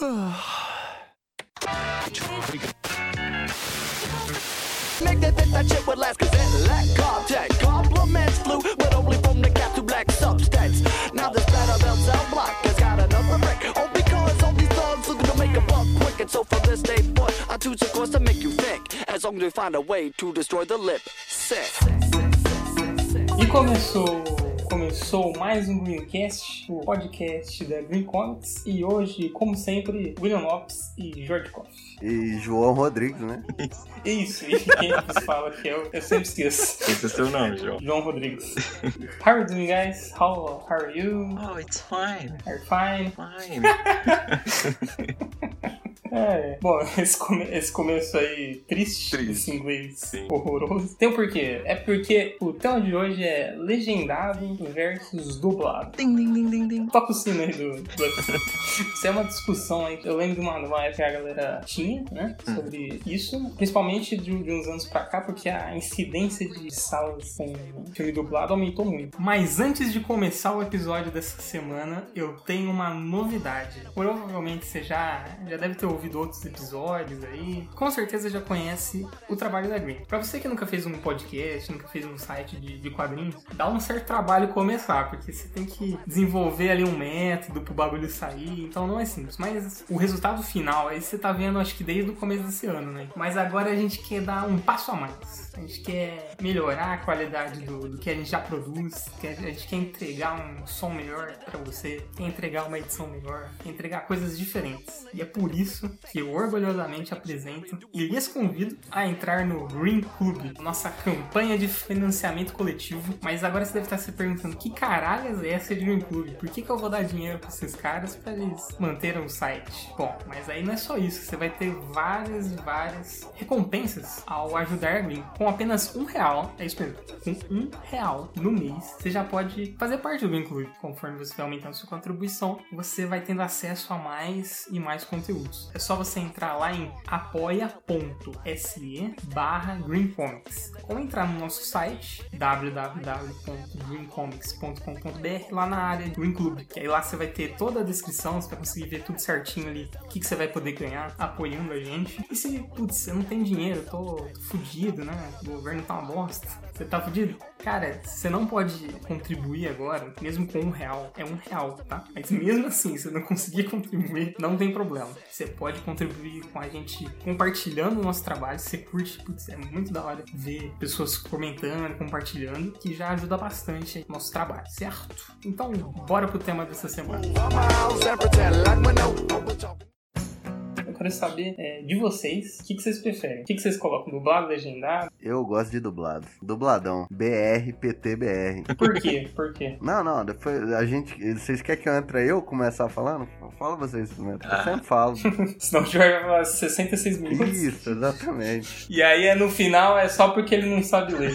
Make that fit that shit with less cause it lack contact. Compliments flew, but only from the cap to black substance. Now this better belt cell block has got another break. Oh, because all these thugs looking to make a buck quick. And so for this day, put I choose a course to make you think. As long as we find a way to destroy the lip. Sick. E começou, começou mais um Greencast, o podcast da Green Comics. E hoje, como sempre, William Lopes e George Koff. E João Rodrigues, né? Isso, e quem nos fala que eu, eu sempre esqueço. Esse é seu nome, João. João Rodrigues. How are you doing, guys? How, how are you? Oh, it's fine. Are you fine? Fine. É, bom, esse, come- esse começo aí triste, Triste. esse inglês Sim. horroroso. Tem um porquê. É porque o tema de hoje é legendado versus dublado. Ding, ding, ding, ding, ding. Toca o sino aí do, do. Isso é uma discussão aí. Eu lembro de uma, época que a galera tinha, né? Sobre isso. Principalmente de, de uns anos pra cá, porque a incidência de salas com filme dublado aumentou muito. Mas antes de começar o episódio dessa semana, eu tenho uma novidade. Provavelmente você já, já deve ter ouvido outros episódios aí. Com certeza já conhece o trabalho da Green. Pra você que nunca fez um podcast, nunca fez um site de, de quadrinhos, dá um certo trabalho começar, porque você tem que desenvolver ali um método pro bagulho sair, então não é simples. Mas o resultado final, aí você tá vendo, acho que desde o começo desse ano, né? Mas agora a gente quer dar um passo a mais. A gente quer melhorar a qualidade do, do que a gente já produz, que a gente quer entregar um som melhor pra você, quer entregar uma edição melhor, quer entregar coisas diferentes. E é por isso que eu orgulhosamente apresento e lhes convido a entrar no Green Club, nossa campanha de financiamento coletivo. Mas agora você deve estar se perguntando: que caralhas é essa de Green Club? Por que, que eu vou dar dinheiro pra esses caras pra eles manterem o site? Bom, mas aí não é só isso, você vai ter várias e várias recompensas ao ajudar a Green. Com apenas um real, é isso mesmo, com um real no mês, você já pode fazer parte do Green Club. Conforme você vai aumentando sua contribuição, você vai tendo acesso a mais e mais conteúdos. É só você entrar lá em apoia.se barra greencomics ou entrar no nosso site www.greencomics.com.br lá na área Green Club, que aí lá você vai ter toda a descrição, você vai conseguir ver tudo certinho ali, o que, que você vai poder ganhar apoiando a gente. E se, putz, você não tem dinheiro, tô, tô fudido, né? O governo tá uma bosta. Você tá fudido? Cara, você não pode contribuir agora, mesmo com um real. É um real, tá? Mas mesmo assim, se você não conseguir contribuir, não tem problema. Você pode contribuir com a gente compartilhando o nosso trabalho. Você curte, putz, é muito da hora ver pessoas comentando, compartilhando, que já ajuda bastante o nosso trabalho, certo? Então, bora pro tema dessa semana. Quero saber é, de vocês, o que, que vocês preferem? O que, que vocês colocam? Dublado, legendado? Eu gosto de dublado. Dubladão. BR, PT, BR. Por quê? Por quê? Não, não, depois a gente. Vocês querem que eu entre eu começar falando? Fala vocês primeiro. Eu Ah. sempre falo. Senão o Jorge vai falar 66 minutos. Isso, exatamente. E aí é no final é só porque ele não sabe ler.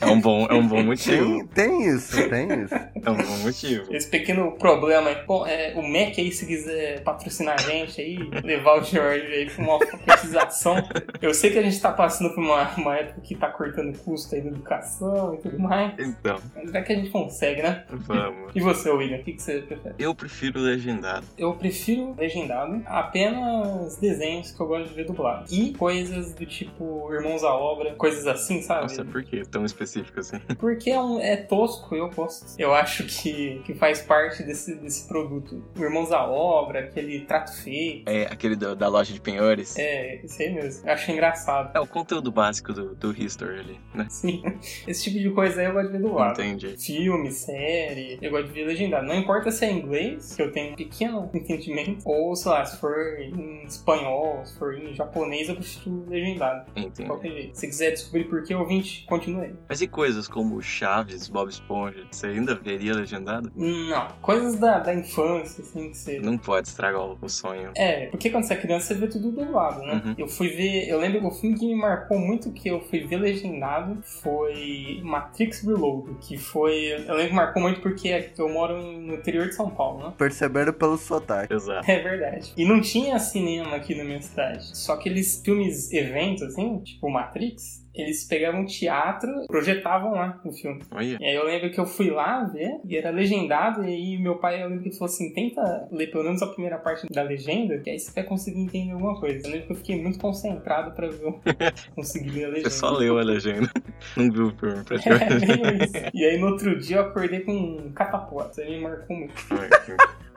É um bom, é um bom motivo. Tem, tem isso, tem isso. É um bom motivo. Esse pequeno problema aí. Bom, é, o Mac aí, se quiser patrocinar a gente aí, levar o Jorge aí pra uma alfabetização. Eu sei que a gente tá passando por uma, uma época que tá cortando custo aí da educação e tudo mais. Então, Mas é que a gente consegue, né? vamos. E você, William, o que, que você prefere? Eu prefiro legendado. Eu prefiro legendado apenas desenhos que eu gosto de ver dublado. E coisas do tipo Irmãos à Obra, coisas assim, sabe? Nossa, por que tão específico assim? Porque é, um- é tosco, eu gosto. Eu acho que, que faz parte desse, desse produto. O Irmãos à Obra, aquele trato feito. É aquele do- da loja de penhores. É, isso aí mesmo. Eu acho engraçado. É o conteúdo básico do, do History ali, né? Sim. Esse tipo de coisa aí eu gosto de ver dublado. Entendi. Filme, série, eu gosto de ver legendado. Não importa se é inglês, que eu tenho um pequeno entendimento, ou sei lá, se for em espanhol, se for em japonês, eu prefiro legendado. Entendi. qualquer jeito. Se quiser descobrir por que, ouvinte, continue aí. Mas e coisas como Chaves, Bob Esponja, você ainda veria legendado? Não, coisas da, da infância, assim, que você. Não pode estragar o, o sonho. É, porque quando você é criança você vê tudo dublado, né? Uhum. Eu fui ver, eu lembro que o filme que me marcou muito que eu fui ver legendado foi Matrix Reload, que foi, eu lembro que marcou muito porque eu moro no interior de São Paulo, né? Perceberam pelo sotaque. Exato. É verdade. E não tinha cinema aqui na minha cidade. Só aqueles filmes eventos, assim, tipo Matrix, eles pegavam um teatro, projetavam lá o filme. E aí eu lembro que eu fui lá ver, e era legendado, e aí meu pai, eu lembro que ele falou assim, tenta ler pelo menos a primeira parte da legenda, que aí você vai conseguir entender alguma coisa. Eu lembro que eu fiquei muito concentrado pra ver, conseguir ler a legenda. Você só leu a legenda. Não viu o filme, É, praticamente. E aí no outro dia eu acordei com um catapora. Isso aí me marcou muito.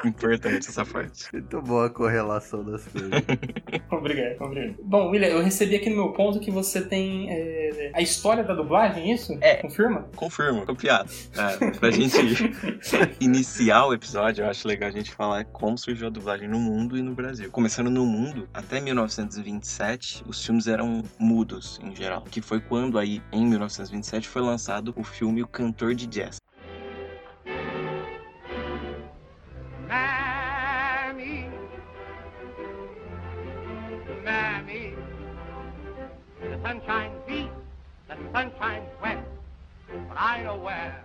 Importante essa parte. Muito boa a correlação das coisas. Obrigado, obrigado. Bom, William, eu recebi aqui no meu ponto que você tem é, a história da dublagem, é isso? É. Confirma? Confirmo, copiado. É, pra gente iniciar o episódio, eu acho legal a gente falar como surgiu a dublagem no mundo e no Brasil. Começando no mundo, até 1927, os filmes eram mudos, em geral. Que foi quando aí, em 1927, foi lançado o filme O Cantor de Jazz. sunshine east, the sunshine west, but I know where.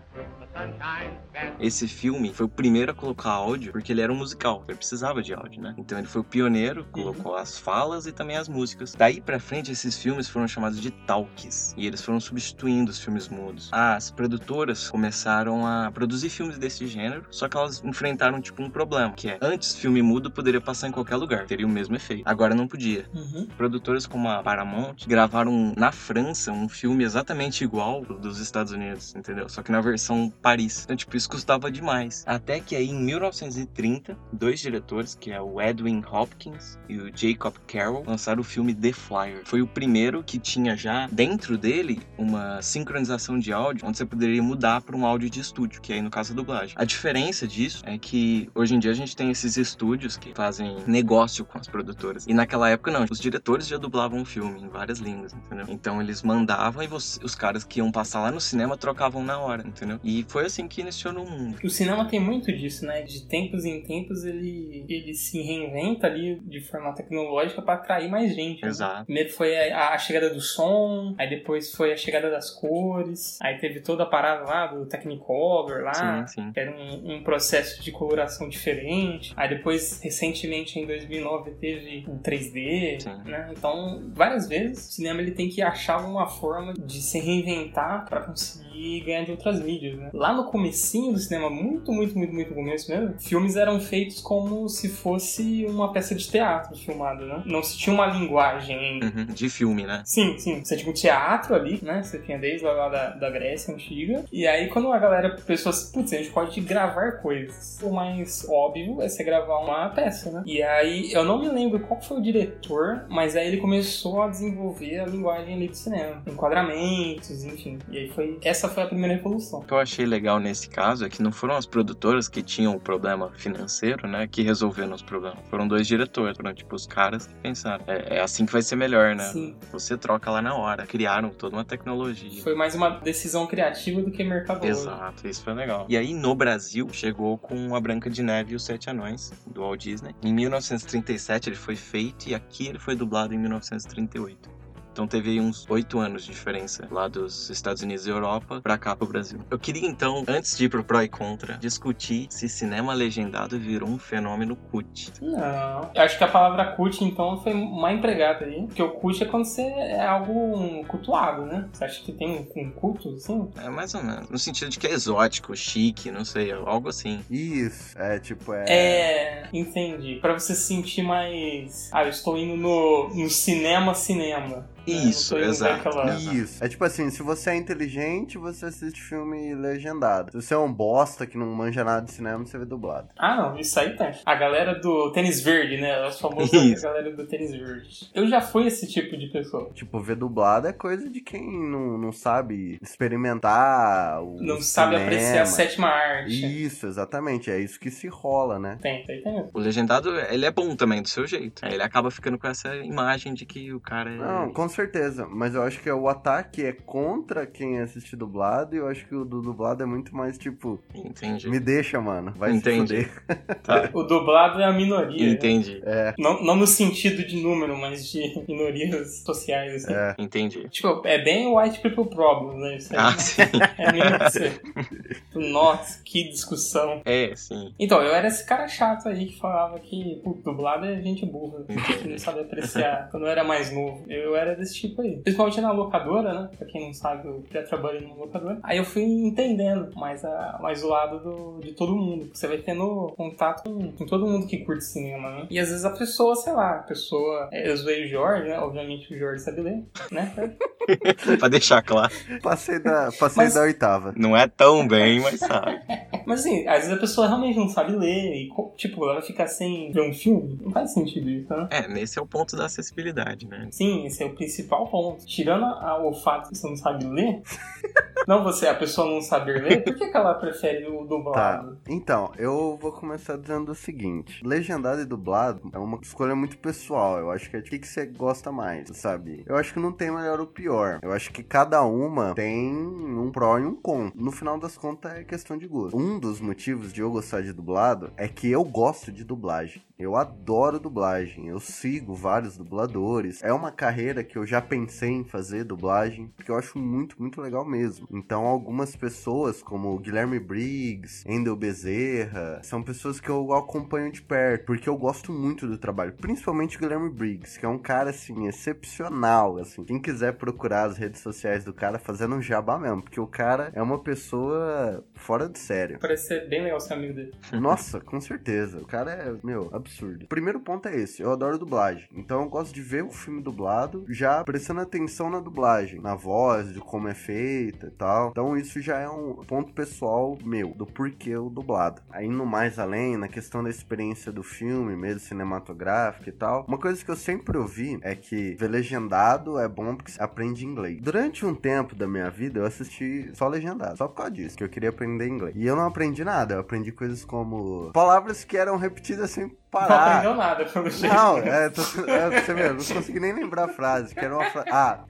Esse filme foi o primeiro a colocar áudio, porque ele era um musical, ele precisava de áudio, né? Então ele foi o pioneiro, colocou as falas e também as músicas. Daí pra frente, esses filmes foram chamados de talkies, e eles foram substituindo os filmes mudos. As produtoras começaram a produzir filmes desse gênero, só que elas enfrentaram tipo um problema, que é antes filme mudo poderia passar em qualquer lugar, teria o mesmo efeito. Agora não podia. Uhum. Produtoras como a Paramount gravaram na França um filme exatamente igual ao dos Estados Unidos, entendeu? Só que na versão Paris. Então, tipo, isso custava demais. Até que aí, em 1930, dois diretores, que é o Edwin Hopkins e o Jacob Carroll, lançaram o filme The Flyer. Foi o primeiro que tinha já dentro dele uma sincronização de áudio, onde você poderia mudar para um áudio de estúdio, que aí no caso a dublagem. A diferença disso é que hoje em dia a gente tem esses estúdios que fazem negócio com as produtoras. E naquela época não, os diretores já dublavam o filme em várias línguas, entendeu? Então eles mandavam e você- os caras que iam passar lá no cinema trocavam na hora, entendeu? E foi assim que iniciou no mundo. O cinema tem muito disso, né? De tempos em tempos ele, ele se reinventa ali de forma tecnológica para atrair mais gente. né? Exato. Primeiro foi a, a chegada do som, aí depois foi a chegada das cores, aí teve toda a parada lá do Technicolor lá, Sim, sim. que era um, um processo de coloração diferente. Aí depois, recentemente, em 2009, teve o 3D, Sim. né? Então, várias vezes, o cinema ele tem que achar uma forma de se reinventar para conseguir ganhar de outras mídias, né? Lá no comecinho do cinema, muito, muito, muito, muito começo mesmo, filmes eram feitos como se fosse uma peça de teatro filmada, né? Não se tinha uma linguagem. Uhum, De filme, né? Sim, sim. Você tinha um teatro ali, né? Você tinha desde lá, da, da Grécia Antiga. E aí, quando a galera pensou assim, putz, a gente pode gravar coisas. O mais óbvio é você gravar uma peça, né? E aí, eu não me lembro qual foi o diretor, mas aí ele começou a desenvolver a linguagem ali do cinema. Enquadramentos, enfim. E aí foi... Essa foi a primeira revolução. O que eu achei legal nesse caso é que não foram as produtoras que tinham o problema financeiro, né, que resolveram os problemas. Foram dois diretores, foram tipo os caras que pensaram. É, é assim que vai ser melhor, né? Sim. Você troca lá na hora. Criaram toda uma tecnologia. Foi mais uma decisão criativa do que mercador. Exato, isso foi legal. E aí no Brasil chegou com a Branca de Neve e os Sete Anões do Walt Disney. Em 1937 ele foi feito e aqui ele foi dublado em 1938. Então teve aí uns oito anos de diferença lá dos Estados Unidos e Europa pra cá pro Brasil. Eu queria então, antes de ir pro pró e contra, discutir se cinema legendado virou um fenômeno cult. Não. Eu acho que a palavra cult, então, foi mal empregada aí. Porque o cult é quando você é algo cultuado, né? Você acha que tem um, um culto, assim? É mais ou menos. No sentido de que é exótico, chique, não sei, algo assim. Isso, é tipo, é. É, entendi. Pra você se sentir mais. Ah, eu estou indo no, no cinema, cinema. Né? Isso, indo exato. Isso. É tipo assim, se você é inteligente, você assiste filme legendado. Se você é um bosta que não manja nada de cinema, você vê dublado. Ah, não, isso aí tem. A galera do tênis verde, né? Os famosos Isso. a galera do tênis verde. Eu já fui esse tipo de pessoa. Tipo, ver dublado é coisa de quem não, não sabe experimentar o Não sabe cinema. apreciar a sétima arte. Isso, exatamente. É isso que se rola, né? Tem, tem, tem mesmo. O legendado, ele é bom também, do seu jeito. Ele acaba ficando com essa imagem de que o cara é. Não, com certeza. Mas eu acho que o ataque é contra quem assiste dublado e eu acho que o do dublado é muito mais tipo, Entendi. me deixa, mano. Vai Entendi. se fuder. Tá. O dublado é a minoria. né? Entendi. É, Não, não no sentido de número, mas de minorias sociais, assim. é. Entendi. Tipo, é bem o white people problem, né? Isso aí. Ah, sim. É mesmo você. Nossa, que discussão. É, sim. Então, eu era esse cara chato aí que falava que pô, dublado é gente burra, que não sabe apreciar. Quando eu era mais novo, eu era desse tipo aí. Principalmente na locadora, né? Pra quem não sabe, eu já trabalhei numa locadora. Aí eu fui entendendo mais, a, mais o lado do, de todo mundo. Você vai tendo contato com, com todo mundo que curte cinema, né? E às vezes a pessoa, sei lá, a pessoa. é, Eu zoei o Jorge, né? Obviamente o Jorge sabe ler, né? pra deixar claro. Passei da, passei Mas- da oitava. Não é tão bem, mas sabe. Mas assim, às vezes a pessoa realmente não sabe ler e, tipo, ela vai ficar sem ver um filme. Não faz sentido isso, né? É, nesse é o ponto da acessibilidade, né? Sim, esse é o principal ponto. Tirando a- o fato que você não sabe ler, não você, a pessoa não saber ler, por que, que ela prefere o Tá. dublado? Então, eu vou começar dizendo o seguinte: legendado e dublado é uma escolha muito pessoal. Eu acho que é o que, que você gosta mais, sabe? Eu acho que não tem melhor ou pior. Eu acho que cada uma tem um pró e um contra. No final das contas, é questão de gosto. Um dos motivos de eu gostar de dublado é que eu gosto de dublagem. Eu adoro dublagem. Eu sigo vários dubladores. É uma carreira que eu já pensei em fazer dublagem, porque eu acho muito, muito legal mesmo. Então, algumas pessoas, como o Guilherme Briggs, Endel Bezerra, são pessoas que eu acompanho de perto, porque eu gosto muito do trabalho. Principalmente o Guilherme Briggs, que é um cara, assim, excepcional, assim. Quem quiser procurar as redes sociais do cara, fazendo um jabá mesmo, porque o cara é uma pessoa fora de sério. Parece ser bem legal ser amigo dele. Nossa, com certeza. O cara é, meu, absurdo. O primeiro ponto é esse. Eu adoro dublagem. Então eu gosto de ver o filme dublado, já prestando atenção na dublagem, na voz, de como é feita e tal. Então isso já é um ponto pessoal meu, do porquê o dublado. Aí no mais além, na questão da experiência do filme, mesmo cinematográfica e tal, uma coisa que eu sempre ouvi é que ver legendado é bom porque você aprende inglês. Durante um tempo da minha vida eu assisti só legendado, só por causa disso, que eu queria aprender inglês. E eu não aprendi nada, eu aprendi coisas como palavras que eram repetidas sem Não parar. aprendeu nada, pelo jeito. Não, é, tô, é, você vê, eu não consegui nem lembrar a frase, que era uma frase. Ah,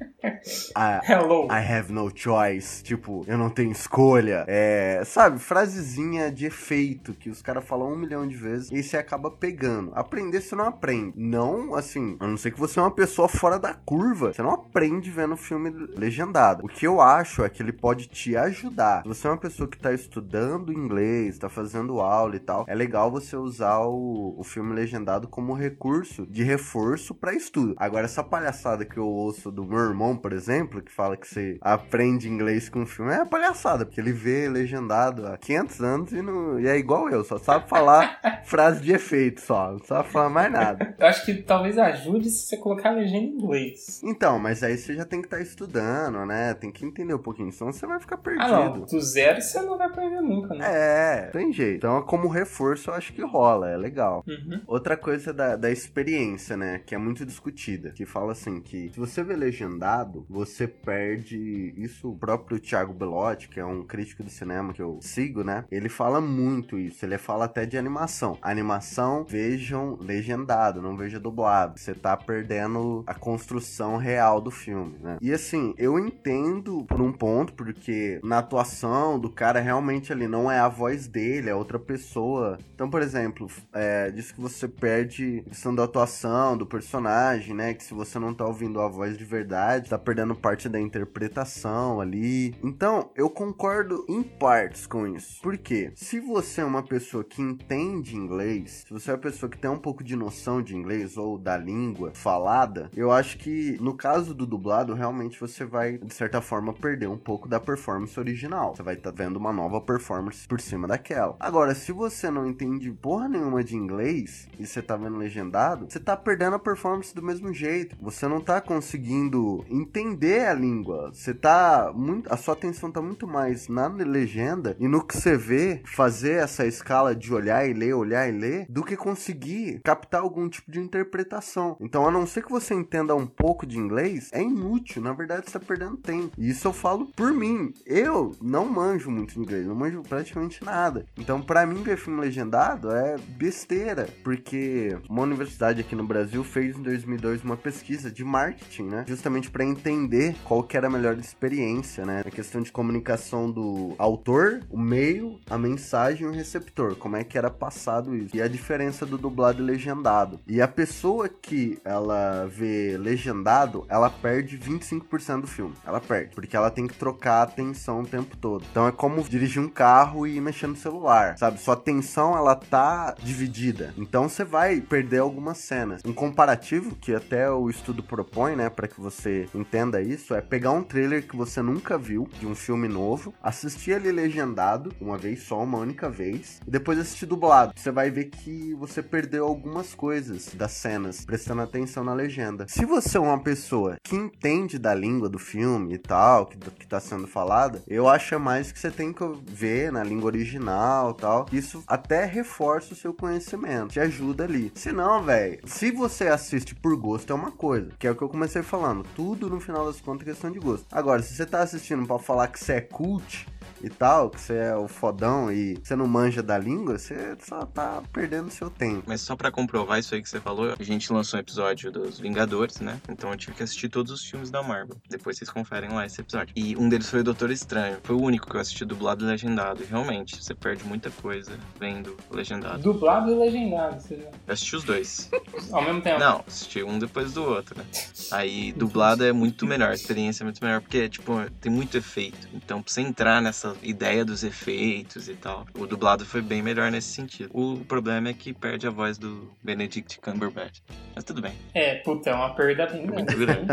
ah, Hello. I have no choice. Tipo, eu não tenho escolha. É, sabe, frasezinha de efeito que os caras falam um milhão de vezes e você acaba pegando. Aprender você não aprende. Não, assim, a não ser que você é uma pessoa fora da curva. Você não aprende vendo filme legendado. O que eu acho é que ele pode te ajudar. Se você é uma pessoa que tá estudando inglês, tá fazendo aula e tal, é legal você usar o, o filme legendado como recurso de reforço pra estudo. Agora, essa palhaçada que eu ouço do meu irmão, por exemplo, que fala que você aprende inglês com filme, é palhaçada, porque ele vê legendado há 500 anos e, não, e é igual eu, só sabe falar frase de efeito só, não sabe falar mais nada. Eu acho que talvez ajude se você colocar a legenda em inglês. Então, mas aí você já tem que estar estudando, né? Tem que entender um pouquinho, senão você vai ficar perdido. Ah, não. Do zero você não vai aprender nunca, né? É, tem jeito. Então, como reforço, eu acho que rola, é legal. Uhum. Outra coisa da, da experiência, né? Que é muito discutida. Que fala assim: que se você vê legendado, você perde. Isso o próprio Thiago Belotti, que é um crítico de cinema que eu sigo, né? Ele fala muito isso. Ele fala até de animação. Animação, vejam legendado, não veja dublado. Você tá perdendo a construção real do filme, né? E assim, eu entendo por um ponto, porque na atuação do cara realmente ali não é a voz dele, é outra pessoa. Então, por exemplo, é, diz que você perde questão da atuação do personagem, né? Que se você não tá ouvindo a voz de verdade, tá perdendo parte da interpretação ali. Então, eu concordo em partes com isso. Por quê? Se você é uma pessoa que entende inglês, se você é uma pessoa que tem um pouco de noção de inglês ou da língua falada, eu acho que no caso do dublado, realmente você vai, de certa forma, perder um pouco da performance original. Você vai estar vendo uma nova performance por cima daquela. Agora, se você não entende porra nenhuma de inglês e você tá vendo legendado, você tá perdendo a performance do mesmo jeito. Você não tá conseguindo entender a língua. Você tá muito. A sua atenção tá muito mais na legenda e no que você vê fazer essa escala de olhar e ler, olhar e ler, do que conseguir captar algum tipo de interpretação. Então, a não ser que você entenda um pouco de inglês, é inútil. Na verdade, você tá perdendo tempo. E isso eu falo por mim. Eu não manjo muito inglês, não manjo praticamente nada. Então, pra mim, ver filme legendado é besteira. Porque uma universidade aqui no Brasil fez em 2002 uma pesquisa de marketing, né? Justamente pra entender qual que era a melhor experiência, né? A questão de comunicação do autor, o meio, a mensagem e o receptor. Como é que era passado isso. E a diferença do dublado e legendado. E a pessoa que ela vê legendado, ela perde 25% do filme. Ela perde. Porque ela tem que trocar a atenção o tempo todo. Então é como dirigir um carro e mexer no celular, sabe? Sua atenção, ela tá dividida. Então você vai perder algumas cenas. Um comparativo que até o estudo propõe, né, para que você entenda isso, é pegar um trailer que você nunca viu de um filme novo, assistir ele legendado uma vez só, uma única vez, e depois assistir dublado. Você vai ver que você perdeu algumas coisas das cenas, prestando atenção na legenda. Se você é uma pessoa que entende da língua do filme e tal, que, que tá sendo falada, eu acho mais que você tem que ver na língua original e tal. Isso até reforça o seu conhecimento, te ajuda ali. Se não, velho, se você assiste por gosto é uma coisa, que é o que eu comecei falando. Tudo no final das contas é questão de gosto. Agora, se você tá assistindo para falar que você é cult, e tal, que você é o fodão e você não manja da língua, você só tá perdendo seu tempo. Mas só pra comprovar isso aí que você falou, a gente lançou um episódio dos Vingadores, né? Então eu tive que assistir todos os filmes da Marvel. Depois vocês conferem lá esse episódio. E um deles foi o Doutor Estranho. Foi o único que eu assisti dublado e legendado. E realmente, você perde muita coisa vendo legendado. Dublado e legendado, você já. Eu assisti os dois. Ao mesmo tempo. Não, assisti um depois do outro, né? Aí dublado é muito melhor, a experiência é muito melhor, porque, tipo, tem muito efeito. Então, pra você entrar nessa ideia dos efeitos e tal, o dublado foi bem melhor nesse sentido. O problema é que perde a voz do Benedict Cumberbatch. Mas tudo bem. É, puta, é uma perda bem É muito grande.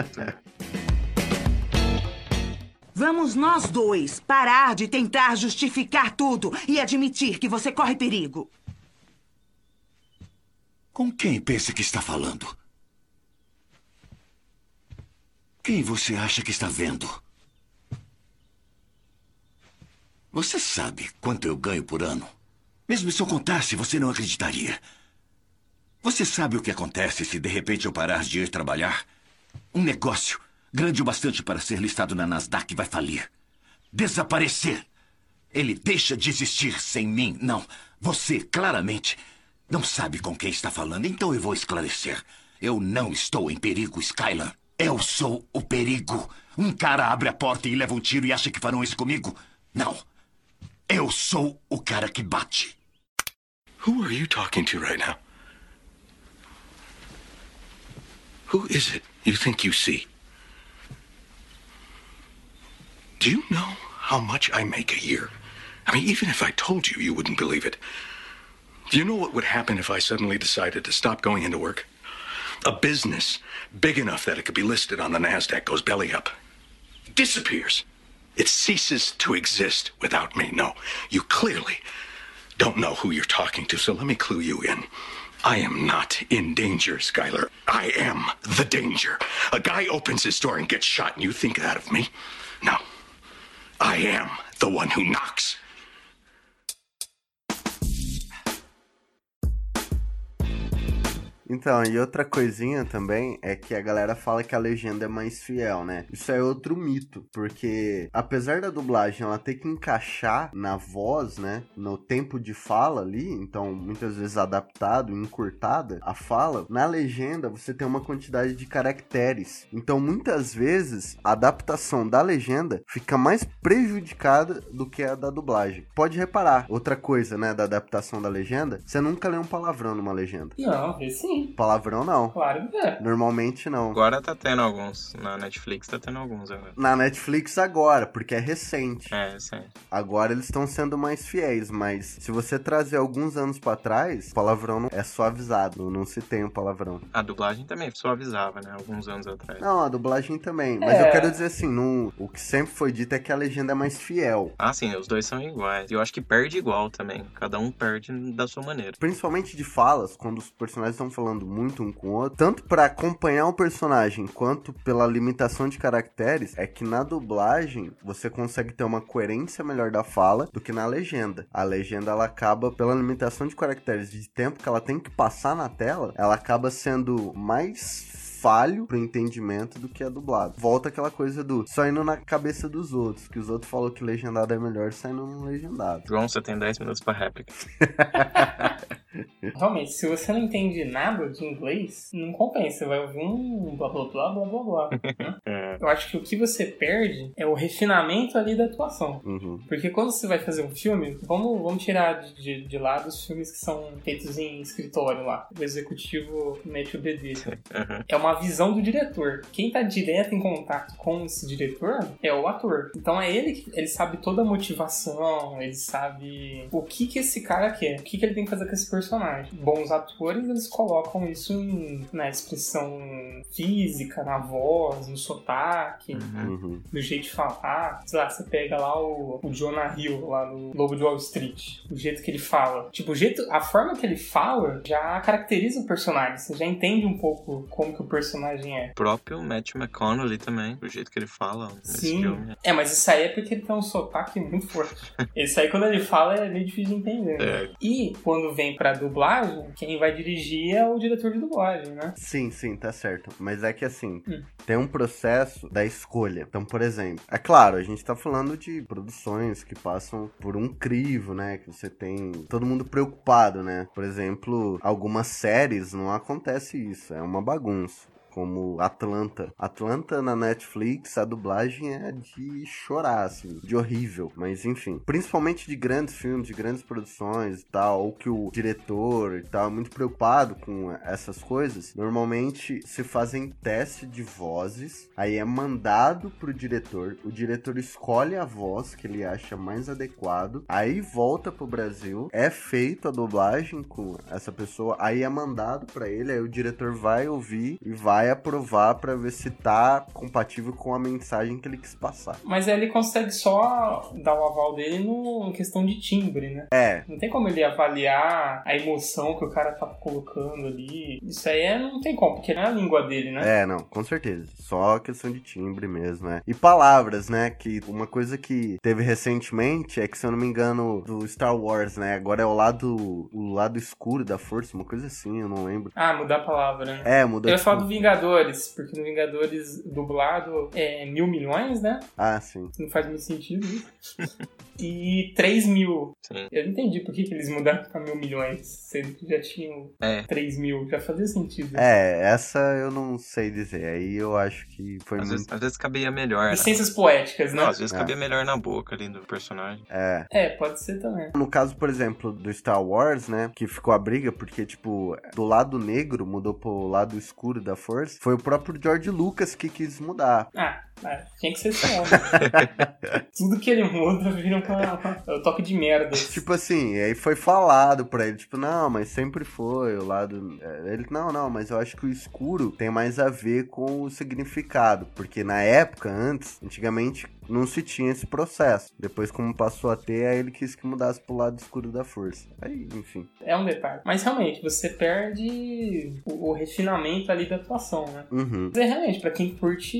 Vamos nós dois parar de tentar justificar tudo e admitir que você corre perigo. Com quem pensa que está falando? Quem você acha que está vendo? Você sabe quanto eu ganho por ano? Mesmo se eu contasse, você não acreditaria. Você sabe o que acontece se de repente eu parar de ir trabalhar? Um negócio grande o bastante para ser listado na Nasdaq vai falir. Desaparecer. Ele deixa de existir sem mim. Não, você claramente não sabe com quem está falando, então eu vou esclarecer. Eu não estou em perigo, Skylar. Eu sou o perigo. Um cara abre a porta e leva um tiro e acha que farão isso comigo? Não. Eu sou o cara que bate. Who are you talking to right now? Who is it you think you see? Do you know how much I make a year? I mean, even if I told you, you wouldn't believe it. Do you know what would happen if I suddenly decided to stop going into work? A business big enough that it could be listed on the NASDAQ goes belly up, disappears. It ceases to exist without me. No, you clearly don't know who you're talking to, so let me clue you in. I am not in danger, Skylar. I am the danger. A guy opens his door and gets shot, and you think that of me? No. I am the one who knocks. Então, e outra coisinha também é que a galera fala que a legenda é mais fiel, né? Isso é outro mito, porque apesar da dublagem ela ter que encaixar na voz, né, no tempo de fala ali, então muitas vezes adaptado, encurtada a fala, na legenda você tem uma quantidade de caracteres. Então, muitas vezes a adaptação da legenda fica mais prejudicada do que a da dublagem. Pode reparar, outra coisa, né, da adaptação da legenda, você nunca lê um palavrão numa legenda. Não, vê sim. Palavrão não. Claro que é. Normalmente não. Agora tá tendo alguns. Na Netflix tá tendo alguns agora. Na Netflix agora, porque é recente. É, aí. Agora eles estão sendo mais fiéis, mas se você trazer alguns anos pra trás, palavrão não é suavizado, não, não se tem o palavrão. A dublagem também suavizava, né? Alguns anos atrás. Não, a dublagem também, mas É. eu quero dizer assim, no, o que sempre foi dito é que a legenda é mais fiel. Ah, sim, os dois são iguais. E eu acho que perde igual também. Cada um perde da sua maneira. Principalmente de falas, quando os personagens estão falando muito um com o outro, tanto pra acompanhar o personagem quanto pela limitação de caracteres, é que na dublagem você consegue ter uma coerência melhor da fala do que na legenda. A legenda ela acaba pela limitação de caracteres de tempo que ela tem que passar na tela, ela acaba sendo mais falho pro entendimento do que a dublada. Volta aquela coisa do só indo na cabeça dos outros, que os outros falou que legendado é melhor saindo no legendado. João, você tem 10 minutos pra réplica. Realmente, se você não entende nada de inglês, não compensa. Você vai ouvir um blá blá blá blá blá blá. né? É. Eu acho que o que você perde é o refinamento ali da atuação. Uhum. Porque quando você vai fazer um filme, vamos, vamos tirar de, de, de lado os filmes que são feitos em escritório lá. O executivo mete o BD. Aham. É uma visão do diretor. Quem tá direto em contato com esse diretor é o ator. Então é ele que ele sabe toda a motivação, ele sabe o que que esse cara quer, o que que ele tem que fazer com esse personagem. Bons atores, eles colocam isso em- na expressão física, na voz, no sotaque Uhum. Uhum. do jeito de falar. Sei lá, você pega lá o, o Jonah Hill, lá no Lobo de Wall Street. O jeito que ele fala. Tipo, o jeito, a forma que ele fala já caracteriza o personagem. Você já entende um pouco como que o personagem é. O próprio Matthew McConaughey também, o jeito que ele fala nesse Sim. filme. É, mas isso aí é porque ele tem um sotaque muito forte. Esse aí, quando ele fala, é meio difícil de entender. né? É. E quando vem pra dublagem, quem vai dirigir é o diretor de dublagem, né? Sim, sim, tá certo. Mas é que assim, Hum. tem um processo da escolha. Então, por exemplo, é claro, a gente tá falando de produções que passam por um crivo, né? Que você tem todo mundo preocupado, né? Por exemplo, algumas séries não acontece isso, é uma bagunça. Como Atlanta. Atlanta na Netflix, a dublagem é de chorar, assim, de horrível. Mas enfim, principalmente de grandes filmes, de grandes produções e tal, ou que o diretor e tal é muito preocupado com essas coisas, normalmente se fazem teste de vozes, aí é mandado pro diretor, o diretor escolhe a voz que ele acha mais adequado, aí volta pro Brasil, é feita a dublagem com essa pessoa, aí é mandado pra ele, aí o diretor vai ouvir e vai aprovar pra ver se tá compatível com a mensagem que ele quis passar. Mas aí ele consegue só dar o aval dele no, em questão de timbre, né? É, Não tem como ele avaliar a emoção que o cara tá colocando ali. Isso aí é- não tem como, porque não é a língua dele, né? É, não, com certeza. Só questão de timbre mesmo, né? E palavras, né? Que uma coisa que teve recentemente é que, se eu não me engano, do Star Wars, né? Agora é o lado, o lado escuro da força, uma coisa assim, eu não lembro. Ah, mudar a palavra, né? É, Eu mudou. ia tipo- falar do Vingadores, porque no Vingadores dublado é mil milhões, né? Ah, sim. Não faz muito sentido isso. e 3 mil. Sim. Eu não entendi por que, que eles mudaram pra mil milhões, sendo que já tinham É. 3 mil. Já fazia sentido. É, essa eu não sei dizer. Aí eu acho que foi Às muito. vezes, às vezes cabia melhor. Né? Licenças poéticas, né? Não, às vezes É. cabia melhor na boca ali do personagem. É. É, pode ser também. No caso, por exemplo, do Star Wars, né? Que ficou a briga porque, tipo, do lado negro mudou pro lado escuro da força. Foi o próprio George Lucas que quis mudar. Ah, é, tinha que ser homem. Tudo que ele muda vira é o toque de merda. Tipo assim, aí foi falado pra ele, tipo, não, mas sempre foi o lado. é, Ele, não, não, mas eu acho que o escuro tem mais a ver com o significado. Porque na época, antes, antigamente, não se tinha esse processo. Depois, como passou a ter, aí ele quis que mudasse pro lado escuro da força. Aí, enfim. É um detalhe. Mas realmente, você perde o, o refinamento ali da atuação, né? Uhum. Mas é realmente, pra quem curte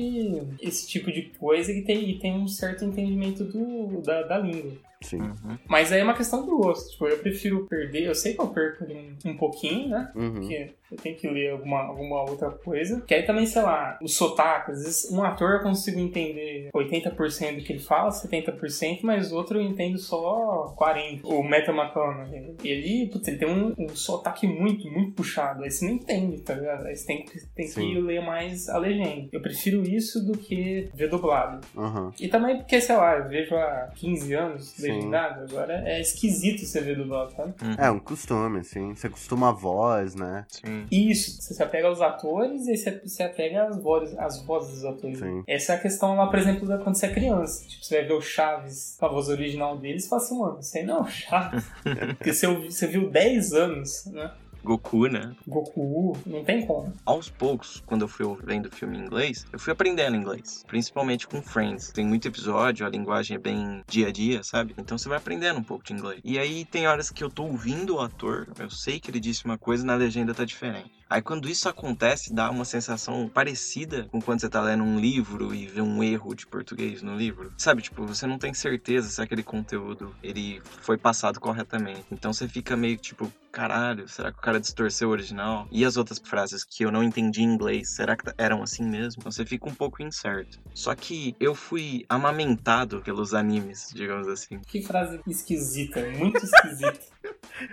esse tipo de coisa e tem, e tem um certo entendimento do, da, da língua. Sim. Uhum. Mas aí é uma questão do gosto. Tipo, eu prefiro perder. Eu sei que eu perco um, um pouquinho, né? Uhum. Porque eu tenho que ler alguma, alguma outra coisa. Que aí também, sei lá, o sotaque. Às vezes um ator eu consigo entender 80% do que ele fala, 70%, mas o outro eu entendo só 40%. O Meta McConaughey. Ele, putz, ele tem um, um sotaque muito, muito puxado. Aí você não entende, tá ligado? Aí você tem, que- tem que ler mais a legenda. Eu prefiro isso do que ver dublado. Uhum. E também porque, sei lá, eu vejo há 15 anos Sim. legendado, agora é esquisito você ver dublado, sabe? É um costume, assim. Você costuma a voz, né? Sim. Isso, você se apega aos atores e você se apega às vozes, às vozes dos atores. Sim. Essa é a questão lá, por exemplo, da quando você é criança. Tipo, você vai ver o Chaves com a voz original deles e fala assim, mano, isso aí não é o Chaves. Porque você, você viu 10 anos, né? Goku, né? Goku, não tem como. Aos poucos, quando eu fui vendo filme em inglês, eu fui aprendendo inglês. Principalmente com Friends. Tem muito episódio, a linguagem é bem dia a dia, sabe? Então você vai aprendendo um pouco de inglês. E aí tem horas que eu tô ouvindo o ator, eu sei que ele disse uma coisa e na legenda tá diferente. Aí quando isso acontece, dá uma sensação parecida com quando você tá lendo um livro e vê um erro de português no livro. Sabe, tipo, você não tem certeza se aquele conteúdo ele foi passado corretamente. Então você fica meio tipo, caralho, será que o cara distorceu o original? E as outras frases que eu não entendi em inglês, será que eram assim mesmo? Então você fica um pouco incerto. Só que eu fui amamentado pelos animes, digamos assim. Que frase esquisita, muito esquisita.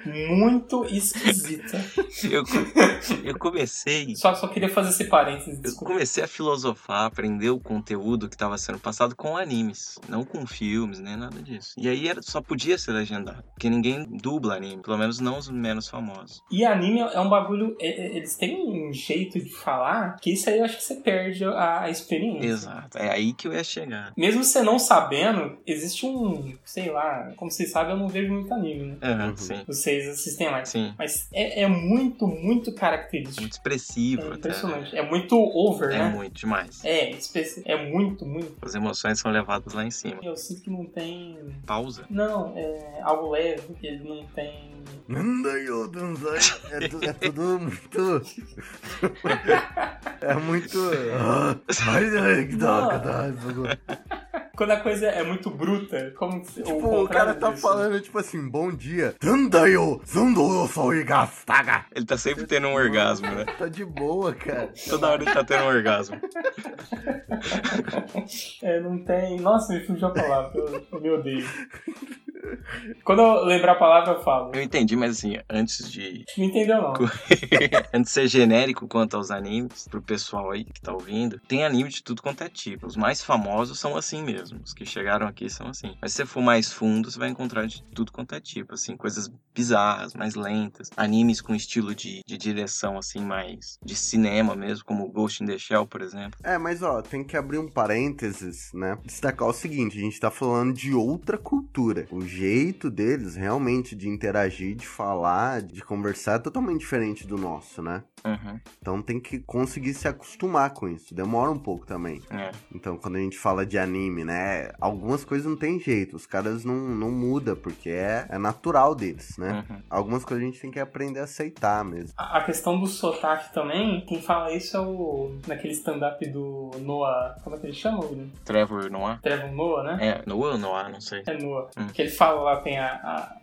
muito esquisita. Eu, eu comecei. Só, só queria fazer esse parênteses, Eu desculpa. comecei a filosofar, aprender o conteúdo que estava sendo passado com animes, não com filmes, nem nada disso. E aí era, só podia ser legendado, porque ninguém dubla anime, pelo menos não os menos famosos. E anime é um bagulho. Eles têm um jeito de falar que isso aí eu acho que você perde a, a experiência. Exato, é aí que eu ia chegar. Mesmo você não sabendo, existe um. Sei lá, como vocês sabem, eu não vejo muito anime, né? Uhum. Sim. Vocês assistem mais. Sim. Mas é, é muito, muito característico. Muito expressivo É impressionante. né? É muito over, É né? muito demais. É, é muito, muito. As emoções são levadas lá em cima. Eu sinto que não tem. Pausa. Não, é algo leve, ele não tem. É, tu- é tudo muito. é muito. Ah, ai, ai, que dó, que dó. Quando a coisa é muito bruta, como se, Tipo, o cara tá falando, tipo assim, bom dia. Tandayo, gastaga. Ele tá sempre tendo um orgasmo, né? Tá de boa, cara. Toda hora ele tá tendo um orgasmo. É, não tem. Nossa, me fugiu a palavra. Eu, eu me odeio. Quando eu lembrar a palavra, eu falo. Eu entendi, mas assim, antes de Não entendeu, não. Antes de ser genérico quanto aos animes, pro pessoal aí que tá ouvindo, tem anime de tudo quanto é tipo. Os mais famosos são assim mesmo. Os que chegaram aqui são assim. Mas se você for mais fundo, você vai encontrar de tudo quanto é tipo. Assim, coisas bizarras, mais lentas. Animes com estilo de, de direção, assim, mais de cinema mesmo, como Ghost in the Shell, por exemplo. É, mas ó, tem que abrir um parênteses, né? Destacar o seguinte: a gente tá falando de outra cultura. O jeito deles realmente de interagir, de falar, de conversar é totalmente diferente do nosso, né? Uhum, Então tem que conseguir se acostumar com isso. Demora um pouco também. é. Então, quando a gente fala de anime, né? Algumas coisas não tem jeito. Os caras não, não mudam, porque é, é natural deles, né? Uhum. Algumas coisas a gente tem que aprender a aceitar mesmo. A questão do sotaque também, quem fala isso é o. naquele stand-up do Noah. Como é que ele chama? Trevor Noah? Trevor Noah, né? É, Noah ou Noah, não sei. É Noah. Hum. Que ele fala lá, tem a,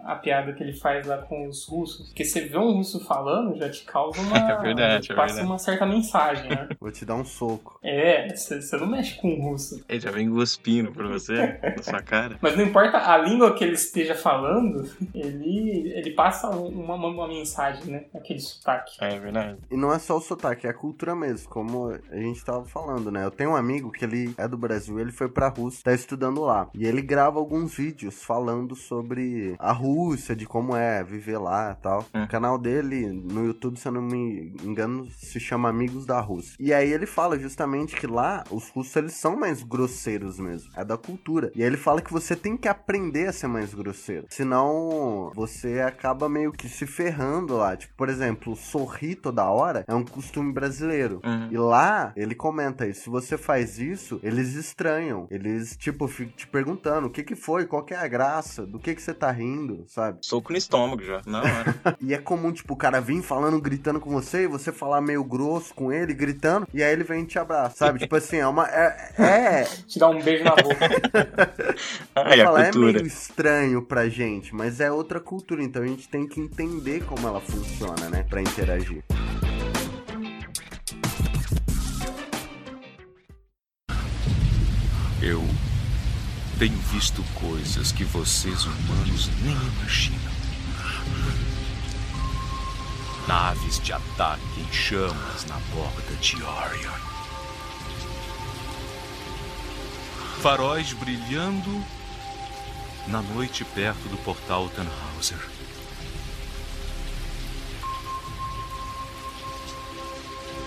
a, a piada que ele faz lá com os russos. Porque você vê um russo falando, já te causa uma. É verdade, é passa verdade. uma certa mensagem, né? Vou te dar um soco. é, você não mexe com um russo. Ele já vem cuspindo pra você, na sua cara. Mas não importa a língua que ele esteja falando, ele, ele passa uma, uma, uma mensagem, né? Aquele sotaque. É verdade. E não é só o sotaque, é a cultura mesmo, como a gente tava falando, né? Eu tenho um amigo que ele é do Brasil, ele foi pra Rússia, tá estudando lá. E ele grava alguns vídeos falando sobre a Rússia, de como é viver lá e tal. Hum. O canal dele no YouTube, se eu não me engano, se chama Amigos da Rússia. E aí ele fala justamente que lá os russos eles são mais grosseiros mesmo. É da cultura. E aí ele fala que você tem que aprender a ser mais grosseiro. Senão você acaba meio que se ferrando lá. Tipo, por exemplo, sorrir toda hora é um costume brasileiro. Uhum. E lá, ele comenta isso. Se você faz isso, eles estranham. Eles, tipo, ficam te perguntando o que que foi, qual que é a graça, do que que você tá rindo, sabe? Soco no estômago já, na hora. E é comum, tipo, o cara vir falando, gritando com você, e você falar meio grosso com ele, gritando, e aí ele vem e te abraça, sabe? tipo assim, é uma. É. é Te dá um beijo na boca. Ai, a falar, é cultura. meio estranho pra gente, mas é outra cultura, então a gente tem que entender como ela funciona, né? Pra interagir. Eu tenho visto coisas que vocês humanos nem imaginam. Naves de ataque em chamas na borda de Orion. Faróis brilhando na noite perto do portal Tannhauser.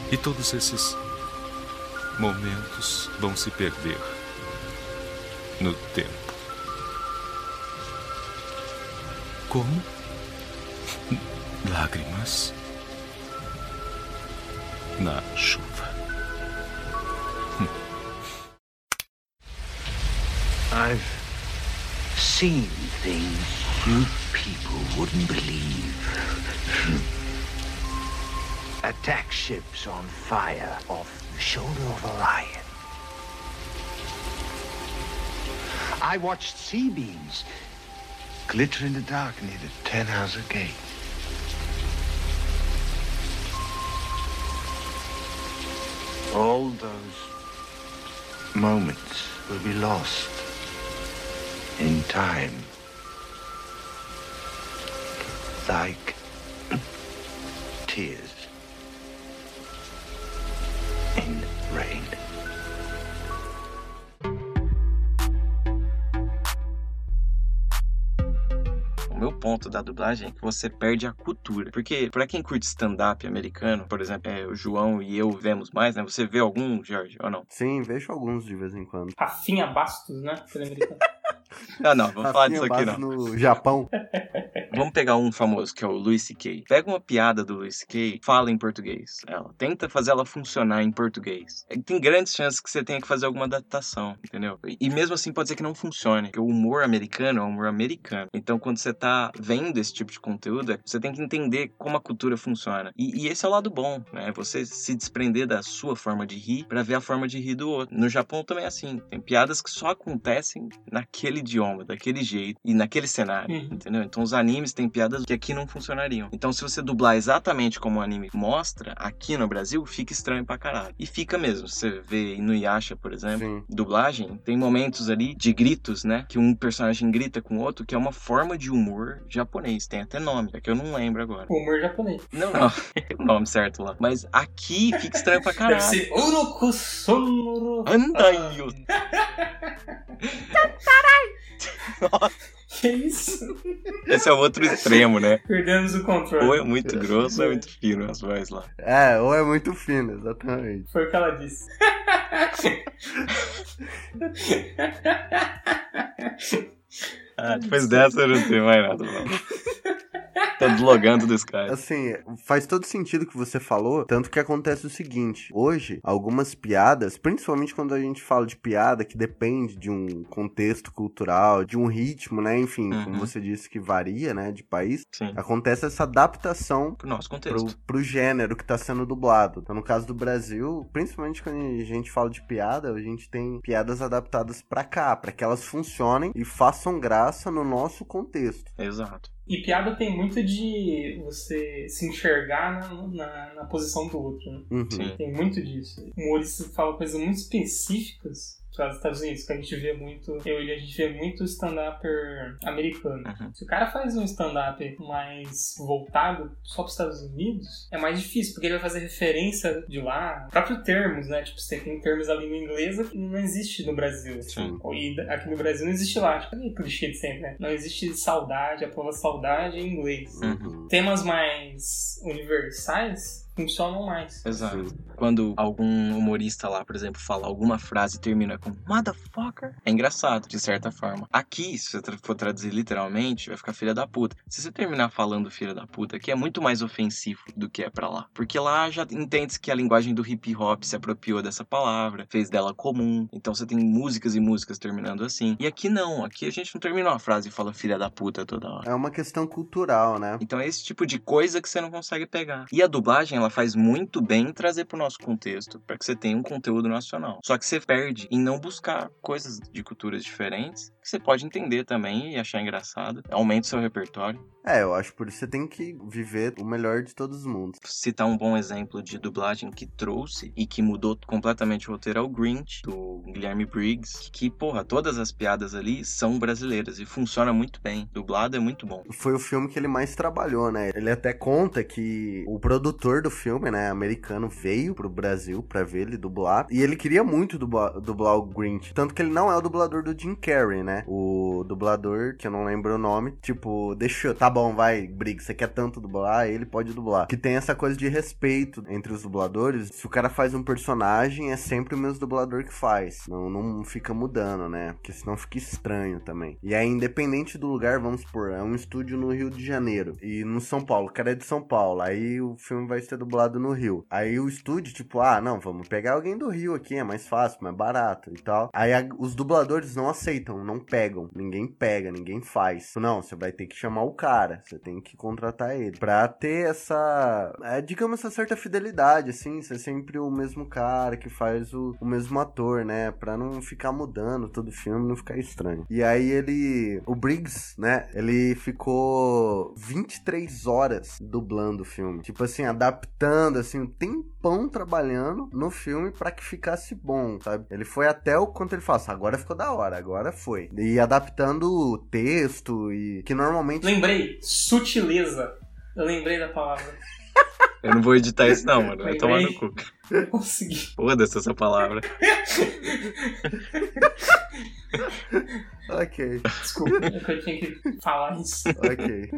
E todos esses momentos vão se perder no tempo. Como? Lágrimas na chuva. Hm. I've seen things you people wouldn't believe. Hm. Attack ships on fire off the shoulder of Orion. I watched sea beams glitter in the dark near the Ten Tannhauser Gate. All those moments will be lost in time. like tears Da dublagem é que você perde a cultura. Porque, pra quem curte stand-up americano, por exemplo, é, o João e eu vemos mais, né? Você vê algum, Jorge, ou não? Sim, vejo alguns de vez em quando. Rafinha Bastos, né? Ah, não, vamos falar Rafinha disso aqui não. no Japão. Vamos pegar um famoso que é o Louis C.K. Pega uma piada do Louis C.K., fala em português. Ela tenta fazer ela funcionar em português. É Tem grandes chances que você tenha que fazer alguma adaptação, entendeu? E mesmo assim pode ser que não funcione, porque o humor americano é um humor americano. Então quando você tá vendo esse tipo de conteúdo, você tem que entender como a cultura funciona. E, e esse é o lado bom, né? Você se desprender da sua forma de rir pra ver a forma de rir do outro. No Japão também é assim. Tem piadas que só acontecem naquele idioma, daquele jeito e naquele cenário, Uhum. entendeu? Então os animes têm piadas que aqui não funcionariam. Então se você dublar exatamente como o anime mostra, aqui no Brasil fica estranho pra caralho. E fica mesmo. Você vê no Yasha, por exemplo, Sim. dublagem, tem momentos ali de gritos, né? Que um personagem grita com o outro, que é uma forma de humor japonês. Tem até nome, é que eu não lembro agora. O humor japonês. Não, não. O nome certo lá. Mas aqui fica estranho pra caralho. Deve ser Uroku Sonoro. Andai, eu- Que isso? Esse é o outro extremo, né? Perdemos o controle. Ou é muito grosso ou é muito fino as vozes lá. É, ou é muito fino, exatamente. Foi o que ela disse. Ah, depois dessa eu não tenho mais nada, não. Tô deslogando do Sky. Assim, faz todo sentido o que você falou, tanto que acontece o seguinte, hoje, algumas piadas, principalmente quando a gente fala de piada que depende de um contexto cultural, de um ritmo, né, enfim, como Uhum. você disse que varia, né, de país, Sim. acontece essa adaptação Pro nosso pro, contexto. pro gênero que tá sendo dublado. Então, no caso do Brasil, principalmente quando a gente fala de piada, a gente tem piadas adaptadas pra cá, pra que elas funcionem e façam graça no nosso contexto. Exato. E piada tem muito de você se enxergar na, na, na posição do outro, né? Uhum. Tem muito disso. O humorista fala coisas muito específicas para os Estados Unidos, que a gente vê muito. Eu e a gente vê muito stand-upper americano. Uhum. Se o cara faz um stand-up mais voltado só para os Estados Unidos, é mais difícil, porque ele vai fazer referência de lá, próprios termos, né? Tipo, você tem termos ali no inglês que não existe no Brasil. Sim. E aqui no Brasil não existe lá. Tipo, é clichê de sempre, né? Não existe saudade, a palavra saudade em inglês. Uhum. Temas mais universais funcionam mais. Exato. Quando algum humorista lá, por exemplo, fala alguma frase e termina com motherfucker, é engraçado, de certa forma. Aqui, se você for traduzir literalmente, vai ficar filha da puta. Se você terminar falando filha da puta, aqui é muito mais ofensivo do que é pra lá. Porque lá já entende-se que a linguagem do hip hop se apropriou dessa palavra, fez dela comum. Então você tem músicas e músicas terminando assim. E aqui não, aqui a gente não termina uma frase e fala filha da puta toda hora. É uma questão cultural, né? Então é esse tipo de coisa que você não consegue pegar. E a dublagem, ela faz muito bem em trazer pro nosso contexto, para que você tenha um conteúdo nacional. Só que você perde em não buscar coisas de culturas diferentes, que você pode entender também e achar engraçado. Aumenta o seu repertório. É, eu acho por isso que você tem que viver o melhor de todos os mundos. Citar um bom exemplo de dublagem que trouxe e que mudou completamente o roteiro é o Grinch, do Guilherme Briggs, que, porra, todas as piadas ali são brasileiras e funciona muito bem. Dublado é muito bom. Foi o filme que ele mais trabalhou, né? Ele até conta que o produtor do filme, né, americano, veio pro Brasil pra ver ele dublar. E ele queria muito dublar, dublar o Grinch. Tanto que ele não é o dublador do Jim Carrey, né? O dublador, que eu não lembro o nome, tipo, deixou, tá bom, vai, Briggs, você quer tanto dublar, ele pode dublar. Que tem essa coisa de respeito entre os dubladores. Se o cara faz um personagem, é sempre o mesmo dublador que faz. Não, não fica mudando, né? Porque senão fica estranho também. E aí, independente do lugar, vamos supor, é um estúdio no Rio de Janeiro. E no São Paulo, o cara é de São Paulo. Aí o filme vai ser dublado no Rio. Aí o estúdio, tipo, ah, não, vamos pegar alguém do Rio aqui, é mais fácil, mais barato e tal. Aí a- os dubladores não aceitam, não pegam. Ninguém pega, ninguém faz. Não, você vai ter que chamar o cara. Você tem que contratar ele. Pra ter essa, é, digamos, essa certa fidelidade, assim, ser sempre o mesmo cara que faz o, o mesmo ator, né? Pra não ficar mudando todo o filme, não ficar estranho. E aí ele, o Briggs, né? Ele ficou 23 horas dublando o filme. Tipo assim, adaptando, assim, tem tempão trabalhando no filme pra que ficasse bom, sabe? Ele foi até o quanto ele fala, agora ficou da hora, agora foi. E adaptando o texto e que normalmente Lembrei, sutileza. Eu lembrei da palavra. Eu não vou editar isso não, mano. Vai tomar no cu. Consegui. Foda-se essa palavra. Ok, Desculpa, é eu tinha que falar isso. ok.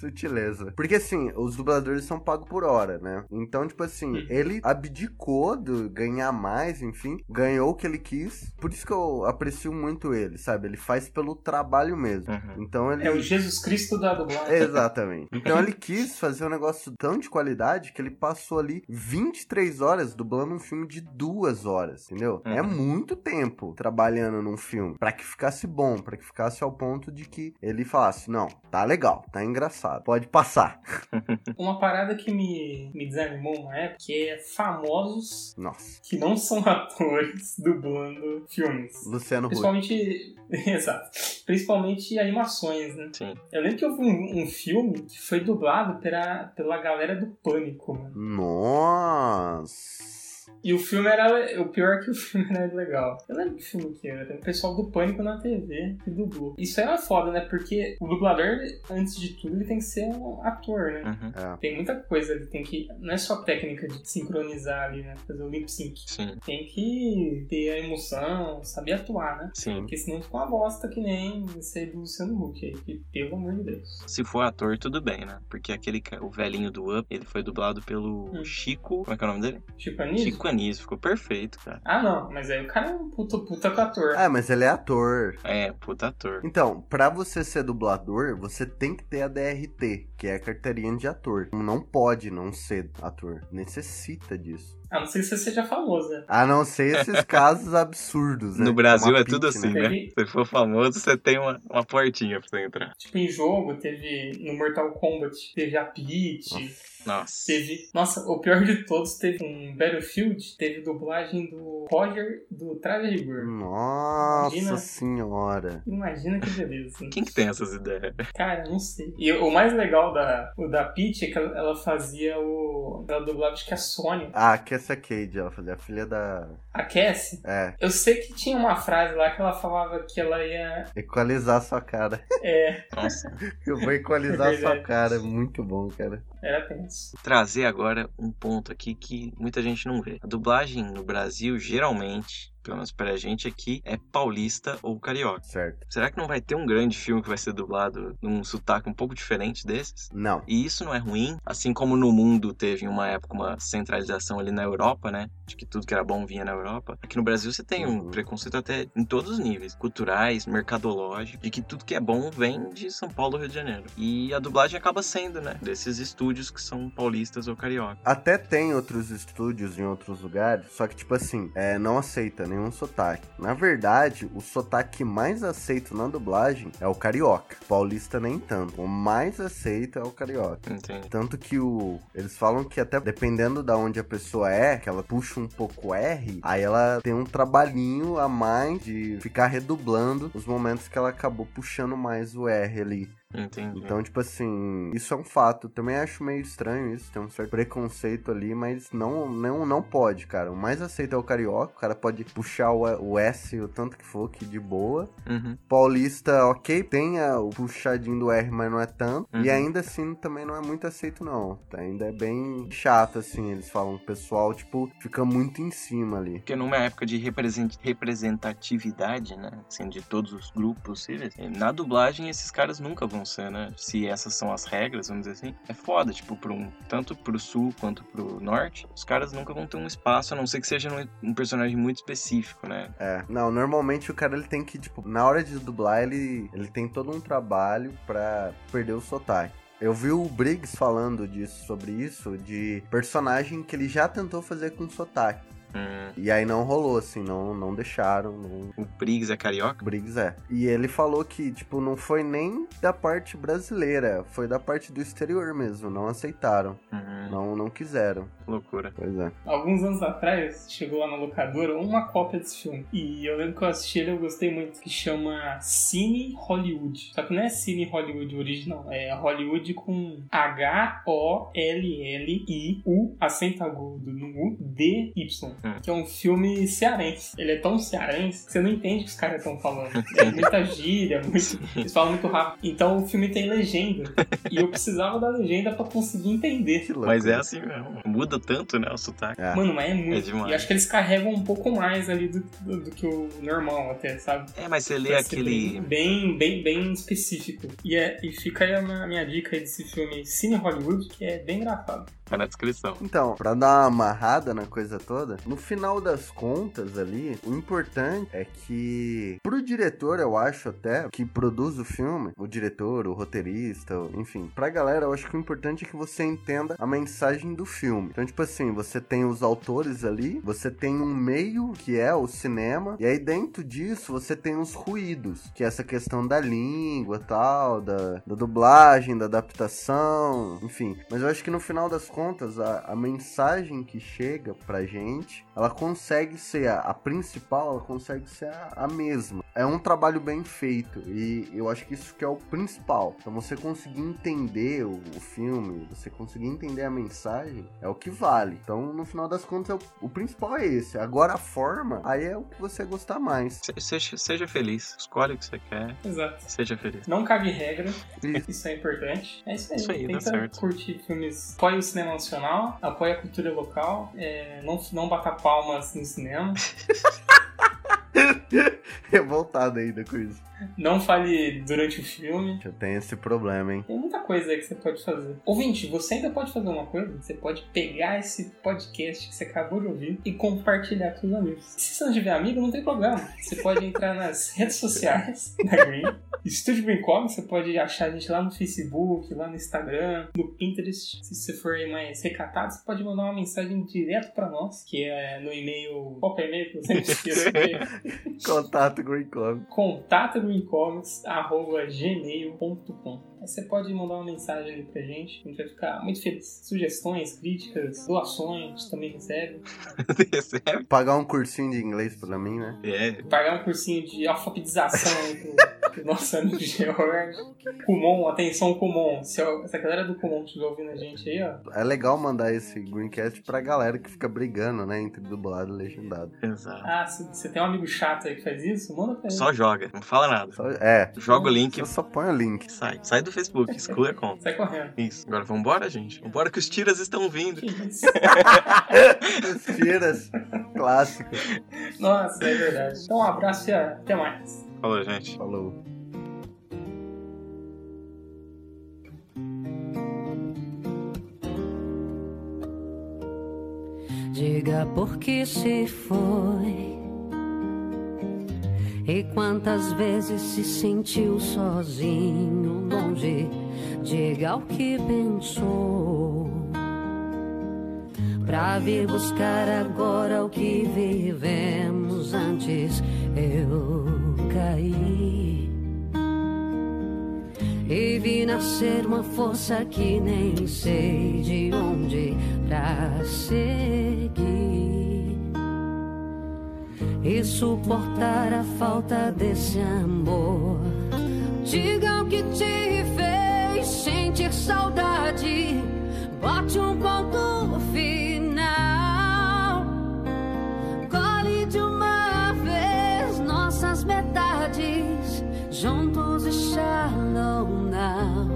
Sutileza. Porque assim, os dubladores são pagos por hora, né? Então, tipo assim, ele abdicou de ganhar mais, enfim, ganhou o que ele quis. Por isso que eu aprecio muito ele, sabe? Ele faz pelo trabalho mesmo. Uhum. Então ele. É o Jesus Cristo da dublagem. Exatamente. Então ele quis fazer um negócio tão de qualidade que ele passou ali 23 horas dublando um filme de duas horas, entendeu? É Uhum. muito tempo trabalhando num filme pra que ficasse bom, pra que ficasse ao ponto de que ele falasse: não, tá legal, tá engraçado, pode passar. Uma parada que me, me desanimou uma época que é famosos Nossa. que não são atores dublando filmes. Luciano. Principalmente. Exato. Principalmente animações, né? Sim. Eu lembro que houve um, um filme que foi dublado pela, pela galera do Pânico, mano. Nossa. E o filme era. O pior é que o filme era legal. Eu lembro que filme que era. O pessoal do Pânico na TV que dublou. Isso era foda, né? Porque o dublador, antes de tudo, ele tem que ser um ator, né? Uhum. É. Tem muita coisa, ele tem que. Não é só técnica de sincronizar ali, né? Fazer o lip sync. Sim. Tem que ter a emoção, saber atuar, né? Sim. Porque senão fica uma bosta que nem esse aí do Luciano Huck aí, que, pelo amor de Deus. Se for ator, tudo bem, né? Porque aquele, o velhinho do Up, ele foi dublado pelo Hum. Chico. Como é que é o nome dele? Chico Anísio? Chico Anísio. Ficou perfeito, cara. Ah, não, mas aí o cara é um puta, puta ator. É, mas ele é ator. É, puta ator. Então, pra você ser dublador, você tem que ter a DRT, que é a carteirinha de ator. Não pode não ser ator. Necessita disso. A não ser que você seja famoso, né? A não ser esses casos absurdos, né? No Brasil é tudo assim, né? né? Teve- Se for famoso, você tem uma, uma portinha pra você entrar. Tipo, em jogo, teve no Mortal Kombat, teve a Peach, Nossa. teve... Nossa, o pior de todos, teve um Battlefield, teve dublagem do Roger do Traje Rigor. Nossa Imagina. senhora. Imagina que beleza. Quem que tem essas ideias? Cara, não sei. E o mais legal da, o da Peach é que ela, ela fazia o... Ela dublava, acho que a Sony. Ah, Cassia Cage, ela fazia a filha da. A Cassie. É, Eu sei que tinha uma frase lá que ela falava que ela ia... equalizar sua cara. É, Nossa. Eu vou equalizar É sua cara. Muito bom, cara. era tenso. Trazer agora um ponto aqui que muita gente não vê. A dublagem no Brasil, geralmente, pelo menos pra gente aqui, é paulista ou carioca. Certo. Será que não vai ter um grande filme que vai ser dublado num sotaque um pouco diferente desses? Não. E isso não é ruim, assim como no mundo teve em uma época uma centralização ali na Europa, né? De que tudo que era bom vinha na Europa. Aqui no Brasil você tem um Uhum. preconceito até em todos os níveis, culturais, mercadológicos, de que tudo que é bom vem de São Paulo, Rio de Janeiro. E a dublagem acaba sendo, né? Desses estúdios que são paulistas ou carioca. Até tem outros estúdios em outros lugares, só que, tipo assim, é, não aceita nenhum sotaque. Na verdade, o sotaque mais aceito na dublagem é o carioca. Paulista nem tanto. O mais aceito é o carioca. Entende? Tanto que o. Eles falam que até dependendo da onde a pessoa é, que ela puxa um pouco o R, aí ela tem um trabalhinho a mais de ficar redublando os momentos que ela acabou puxando mais o R ali. Entendi. Então, tipo assim, isso é um fato. Também acho meio estranho isso, tem um certo preconceito ali, mas não, não, não pode, cara. O mais aceito é o carioca, o cara pode puxar o, o S o tanto que for, que de boa. Uhum. Paulista, ok, tem a- o puxadinho do R, mas não é tanto. Uhum. E ainda assim também não é muito aceito, não. Ainda é bem chato, assim. Eles falam, o pessoal, tipo, fica muito em cima ali. Porque numa época de represent- representatividade, né? Assim, de todos os grupos possíveis, na dublagem esses caras nunca vão né? Se essas são as regras, vamos dizer assim. É foda, tipo, pro um, tanto pro sul quanto pro norte, os caras nunca vão ter um espaço, a não ser que seja um, um personagem muito específico, né? É, não, normalmente o cara ele tem que, tipo, na hora de dublar, ele, ele tem todo um trabalho pra perder o sotaque. Eu vi o Briggs falando disso, sobre isso, de personagem que ele já tentou fazer com sotaque. Hum, E aí não rolou, assim, não, não deixaram. Não... o Briggs é carioca? Briggs é. E ele falou que, tipo, não foi nem da parte brasileira, foi da parte do exterior mesmo. Não aceitaram. Hum, Não, não quiseram. loucura. Pois é. Alguns anos atrás, chegou lá na locadora uma cópia desse filme. E eu lembro que eu assisti ele eu gostei muito. Que chama Cine Hollywood. Só que não é Cine Hollywood original. É Hollywood com H-O-L-L-I-U, acento agudo no U, D-Y. Hum. Que é um filme cearense. Ele é tão cearense que você não entende o que os caras estão falando. É muita gíria, muito... eles falam muito rápido. Então o filme tem legenda. E eu precisava da legenda pra conseguir entender. Louco. Mas é assim mesmo. Muda tanto, né, o sotaque. É. Mano, mas é muito. É. E acho que eles carregam um pouco mais ali do, do, do que o normal, até, sabe? É, mas você lê Pra aquele. Bem, bem, bem específico. E, é, e fica aí a minha, minha dica aí desse filme Cine Hollywood, que é bem engraçado. Tá na descrição. Então, pra dar uma amarrada na coisa toda, no final das contas ali, o importante é que pro diretor, eu acho até, que produz o filme, o diretor, o roteirista, enfim, pra galera, eu acho que o importante é que você entenda a mensagem do filme. Então, tipo assim, você tem os autores ali, você tem um meio que é o cinema, e aí dentro disso você tem os ruídos, que é essa questão da língua tal, da, da dublagem, da adaptação, enfim. Mas eu acho que no final das contas, a, a mensagem que chega pra gente, ela consegue ser a, a principal, ela consegue ser a, a mesma. É um trabalho bem feito e eu acho que isso que é o principal. Então você conseguir entender o, o filme, você conseguir entender a mensagem, é o que vale. Então no final das contas, é o, o principal é esse. Agora a forma, aí é o que você gostar mais. Se- Seja, seja feliz. Escolhe o que você quer. Exato. Seja feliz. Não cague regra, Isso. isso é importante. É isso aí. Isso aí, dá Tenta certo. curtir filmes. Apoie o cinema nacional, apoie a cultura local, é, não, não bata palmas no cinema, Revoltado ainda com isso. não fale durante o filme. Já tem esse problema, hein? Tem muita coisa aí que você pode fazer. Ouvinte, você ainda pode fazer uma coisa? Você pode pegar esse podcast que você acabou de ouvir e compartilhar com os amigos. Se você não tiver amigo, não tem problema. Você pode entrar nas redes sociais da Green. Estúdio Green Comics, você pode achar a gente lá no Facebook, lá no Instagram, no Pinterest. Se você for mais recatado, você pode mandar uma mensagem direto pra nós, que é no e-mail. Qual é o e-mail que você me esqueceu? Contato Green Comics. contato greencomics.gmail.com Aí você pode mandar uma mensagem ali pra gente, a gente vai ficar muito feliz. Sugestões, críticas, doações, também recebe. Recebe? Pagar um cursinho de inglês pra mim, né? É. Pagar um cursinho de alfabetização aí pro, pro nosso amigo George. Kumon, atenção Kumon. Se, a- se a galera do Kumon estiver ouvindo a gente aí, ó, É legal mandar esse Greencast pra galera que fica brigando, né? Entre dublado e legendado. Exato. ah, se você tem um amigo chato aí que faz isso, manda pra ele. Só joga. Não fala nada. Só- é. Joga o link Eu só põe o link. sai. Sai do Facebook. Exclui a conta. Sai correndo. Isso. Agora vambora, gente. Vambora que os tiras estão vindo. Que isso? Os tiras clássicos. Nossa, é verdade. Então um abraço e até mais. Falou, gente. Falou. Diga por que se foi. E quantas vezes se sentiu sozinho, longe. Diga o que pensou. Pra vir buscar agora o que vivemos antes. Eu caí. E vi nascer uma força que nem sei de onde pra seguir. E suportar a falta desse amor. Diga o que te fez sentir saudade. Bote um ponto final. Colhe de uma vez nossas metades. Juntos e shallow now.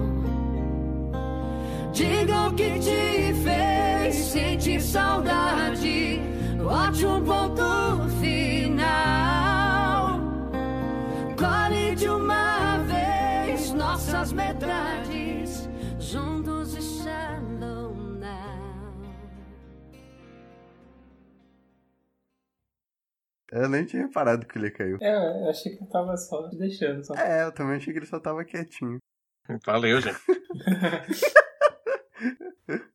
Diga o que te fez sentir saudade. Bote um ponto Eu nem tinha reparado que ele caiu. É, eu achei que eu tava só deixando. Só. É, eu também achei que ele só tava quietinho. Valeu, gente.